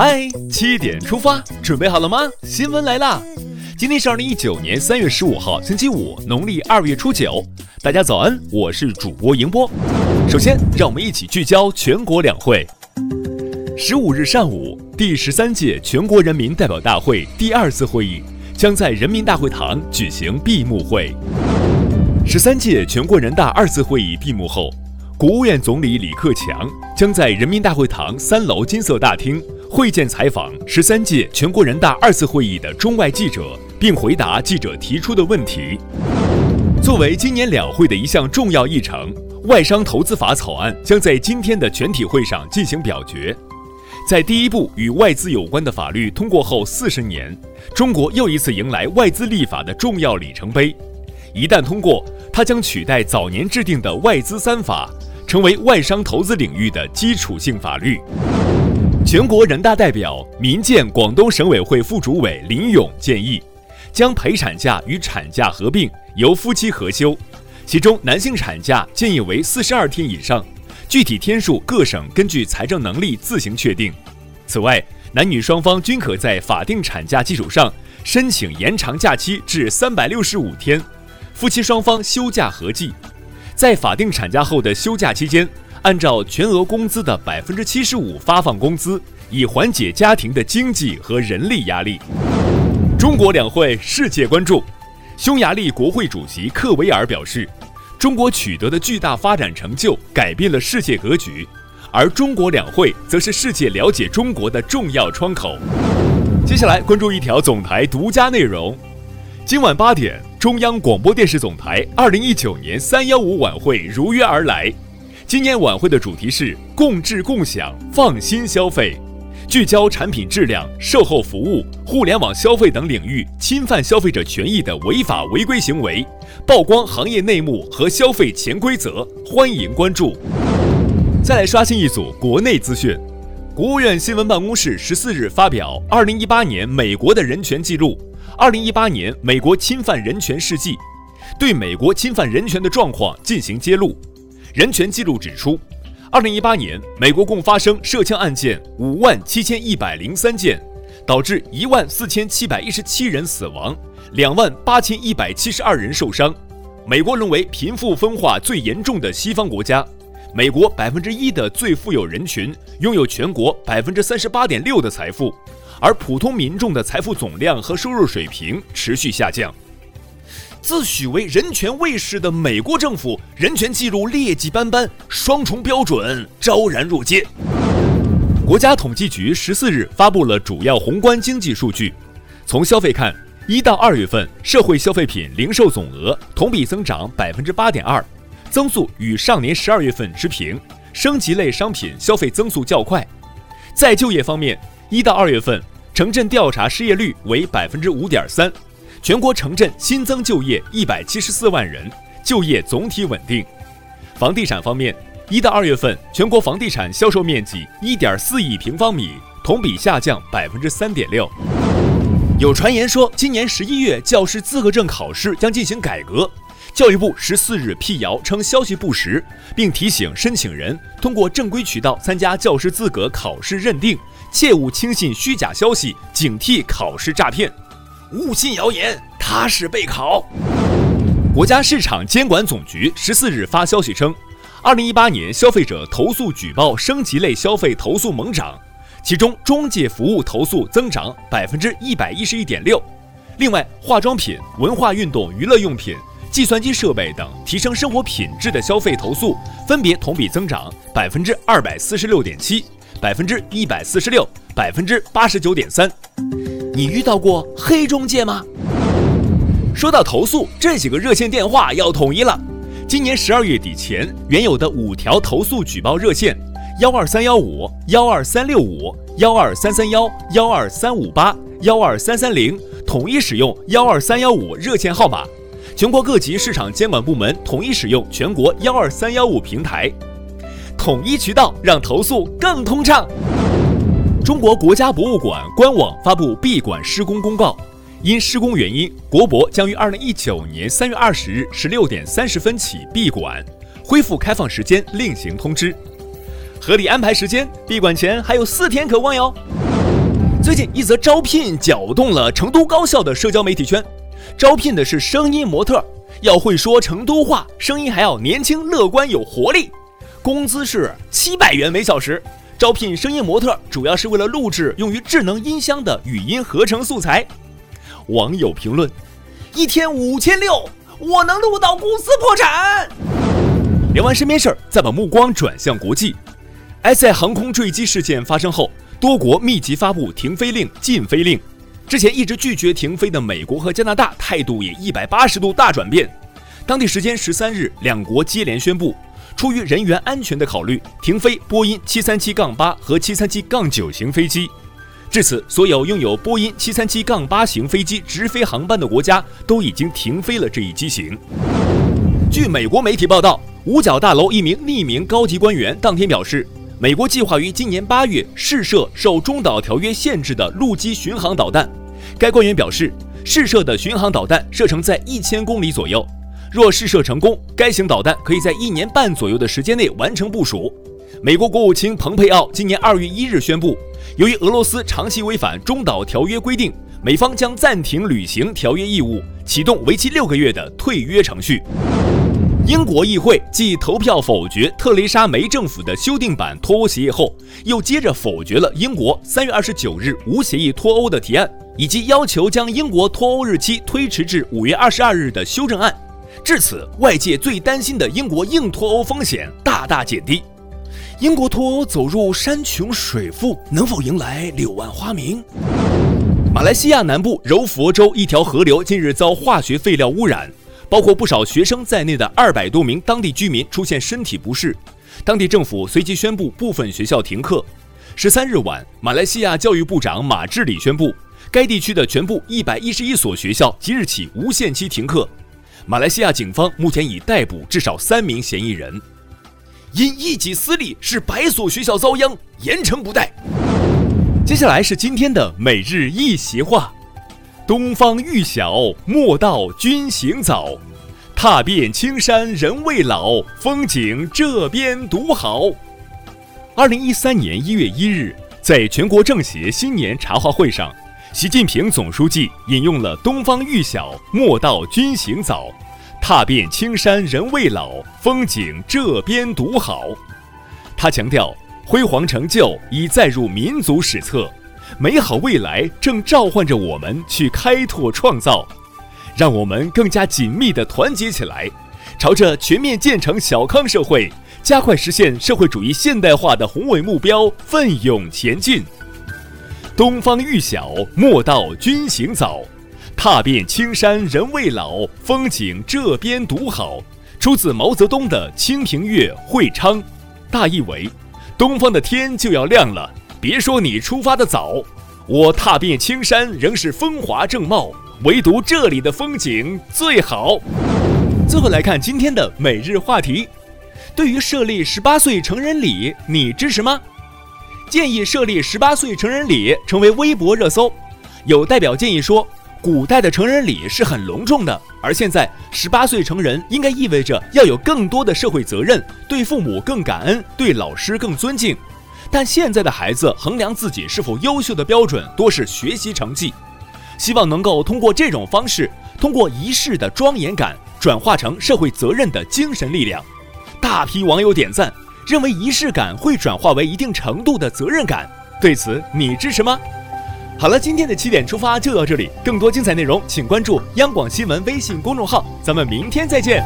嗨，七点出发，准备好了吗？新闻来啦！今天是二零一九年三月十五号，星期五，农历二月初九。大家早安，我是主播迎波。首先，让我们一起聚焦全国两会。十五日上午，第十三届全国人民代表大会第二次会议将在人民大会堂举行闭幕会。十三届全国人大二次会议闭幕后，国务院总理李克强将在人民大会堂三楼金色大厅。会见采访十三届全国人大二次会议的中外记者，并回答记者提出的问题。作为今年两会的一项重要议程，外商投资法草案将在今天的全体会上进行表决。在第一部与外资有关的法律通过后四十年，中国又一次迎来外资立法的重要里程碑。一旦通过，它将取代早年制定的外资三法，成为外商投资领域的基础性法律。全国人大代表、民建广东省委会副主委林勇建议，将陪产假与产假合并，由夫妻合休。其中，男性产假建议为四十二天以上，具体天数各省根据财政能力自行确定。此外，男女双方均可在法定产假基础上申请延长假期至三百六十五天，夫妻双方休假合计。在法定产假后的休假期间。按照全额工资的百分之七十五发放工资，以缓解家庭的经济和人力压力。中国两会世界关注，匈牙利国会主席克维尔表示，中国取得的巨大发展成就改变了世界格局，而中国两会则是世界了解中国的重要窗口。接下来关注一条总台独家内容，今晚八点，中央广播电视总台二零一九年三幺五晚会如约而来。今年晚会的主题是“共治共享，放心消费”，聚焦产品质量、售后服务、互联网消费等领域侵犯消费者权益的违法违规行为，曝光行业内幕和消费潜规则，欢迎关注。再来刷新一组国内资讯，国务院新闻办公室十四日发表《二零一八年美国的人权记录》，二零一八年美国侵犯人权事迹，对美国侵犯人权的状况进行揭露。人权记录指出，二零一八年，美国共发生涉枪案件五万七千一百零三件，导致一万四千七百一十七人死亡，两万八千一百七十二人受伤。美国沦为贫富分化最严重的西方国家。美国百分之一的最富有人群拥有全国百分之三十八点六的财富，而普通民众的财富总量和收入水平持续下降。自诩为人权卫士的美国政府，人权记录劣迹斑斑，双重标准昭然若揭。国家统计局十四日发布了主要宏观经济数据。从消费看，一到二月份社会消费品零售总额同比增长百分之八点二，增速与上年十二月份持平。升级类商品消费增速较快。在就业方面，一到二月份城镇调查失业率为百分之五点三。全国城镇新增就业一百七十四万人，就业总体稳定。房地产方面，一到二月份全国房地产销售面积一点四亿平方米，同比下降百分之三点六。有传言说，今年十一月教师资格证考试将进行改革。教育部十四日辟谣称消息不实，并提醒申请人通过正规渠道参加教师资格考试认定，切勿轻信虚假消息，警惕考试诈骗。勿信谣言，踏实备考。国家市场监管总局十四日发消息称，二零一八年消费者投诉举报升级类消费投诉猛涨，其中中介服务投诉增长百分之一百一十一点六。另外，化妆品、文化运动娱乐用品、计算机设备等提升生活品质的消费投诉，分别同比增长百分之二百四十六点七、百分之一百四十六、百分之八十九点三。你遇到过黑中介吗？说到投诉，这几个热线电话要统一了。今年十二月底前，原有的五条投诉举报热线：幺二三幺五、幺二三六五、幺二三三幺、幺二三五八、幺二三三零，统一使用幺二三幺五热线号码。全国各级市场监管部门统一使用全国幺二三幺五平台，统一渠道，让投诉更通畅。中国国家博物馆官网发布闭馆施工公告，因施工原因，国博将于二零一九年三月二十日十六点三十分起闭馆，恢复开放时间另行通知。合理安排时间，闭馆前还有四天可望哟。最近一则招聘搅动了成都高校的社交媒体圈，招聘的是声音模特，要会说成都话，声音还要年轻、乐观、有活力，工资是七百元每小时。招聘声音模特主要是为了录制用于智能音箱的语音合成素材。网友评论：一天五千六，我能录到公司破产。聊完身边事儿，再把目光转向国际。埃塞航空坠机事件发生后，多国密集发布停飞令、禁飞令。之前一直拒绝停飞的美国和加拿大态度也一百八十度大转变。当地时间十三日，两国接连宣布。出于人员安全的考虑，停飞波音七三七杠八和七三七杠九型飞机。至此，所有拥有波音七三七杠八型飞机直飞航班的国家都已经停飞了这一机型。据美国媒体报道，五角大楼一名匿名高级官员当天表示，美国计划于今年八月试射受中导条约限制的陆基巡航导弹。该官员表示，试射的巡航导弹射程在一千公里左右。若试射成功，该型导弹可以在一年半左右的时间内完成部署。美国国务卿蓬佩奥今年二月一日宣布，由于俄罗斯长期违反中导条约规定，美方将暂停履行条约义务，启动为期六个月的退约程序。英国议会继投票否决特蕾莎梅政府的修订版脱欧协议后，又接着否决了英国三月二十九日无协议脱欧的提案，以及要求将英国脱欧日期推迟至五月二十二日的修正案。至此，外界最担心的英国硬脱欧风险大大减低。英国脱欧走入山穷水复，能否迎来柳暗花明？马来西亚南部柔佛州一条河流近日遭化学废料污染，包括不少学生在内的二百多名当地居民出现身体不适。当地政府随即宣布部分学校停课。十三日晚，马来西亚教育部长马志里宣布，该地区的全部一百一十一所学校即日起无限期停课。马来西亚警方目前已逮捕至少三名嫌疑人，因一己私利使百所学校遭殃，严惩不贷。接下来是今天的每日一席话：东方欲晓，莫道君行早。踏遍青山人未老，风景这边独好。二零一三年一月一日，在全国政协新年茶话会上。习近平总书记引用了“东方欲晓，莫道君行早；踏遍青山人未老，风景这边独好。”他强调，辉煌成就已载入民族史册，美好未来正召唤着我们去开拓创造。让我们更加紧密地团结起来，朝着全面建成小康社会、加快实现社会主义现代化的宏伟目标奋勇前进。东方欲晓，莫道君行早；踏遍青山人未老，风景这边独好。出自毛泽东的《清平乐·会昌》，大意为：东方的天就要亮了，别说你出发的早，我踏遍青山仍是风华正茂，唯独这里的风景最好。最后来看今天的每日话题：对于设立十八岁成人礼，你支持吗？建议设立十八岁成人礼成为微博热搜。有代表建议说，古代的成人礼是很隆重的，而现在十八岁成人应该意味着要有更多的社会责任，对父母更感恩，对老师更尊敬。但现在的孩子衡量自己是否优秀的标准多是学习成绩，希望能够通过这种方式，通过仪式的庄严感，转化成社会责任的精神力量。大批网友点赞。认为仪式感会转化为一定程度的责任感，对此你支持吗？好了，今天的七点出发就到这里，更多精彩内容请关注央广新闻微信公众号，咱们明天再见。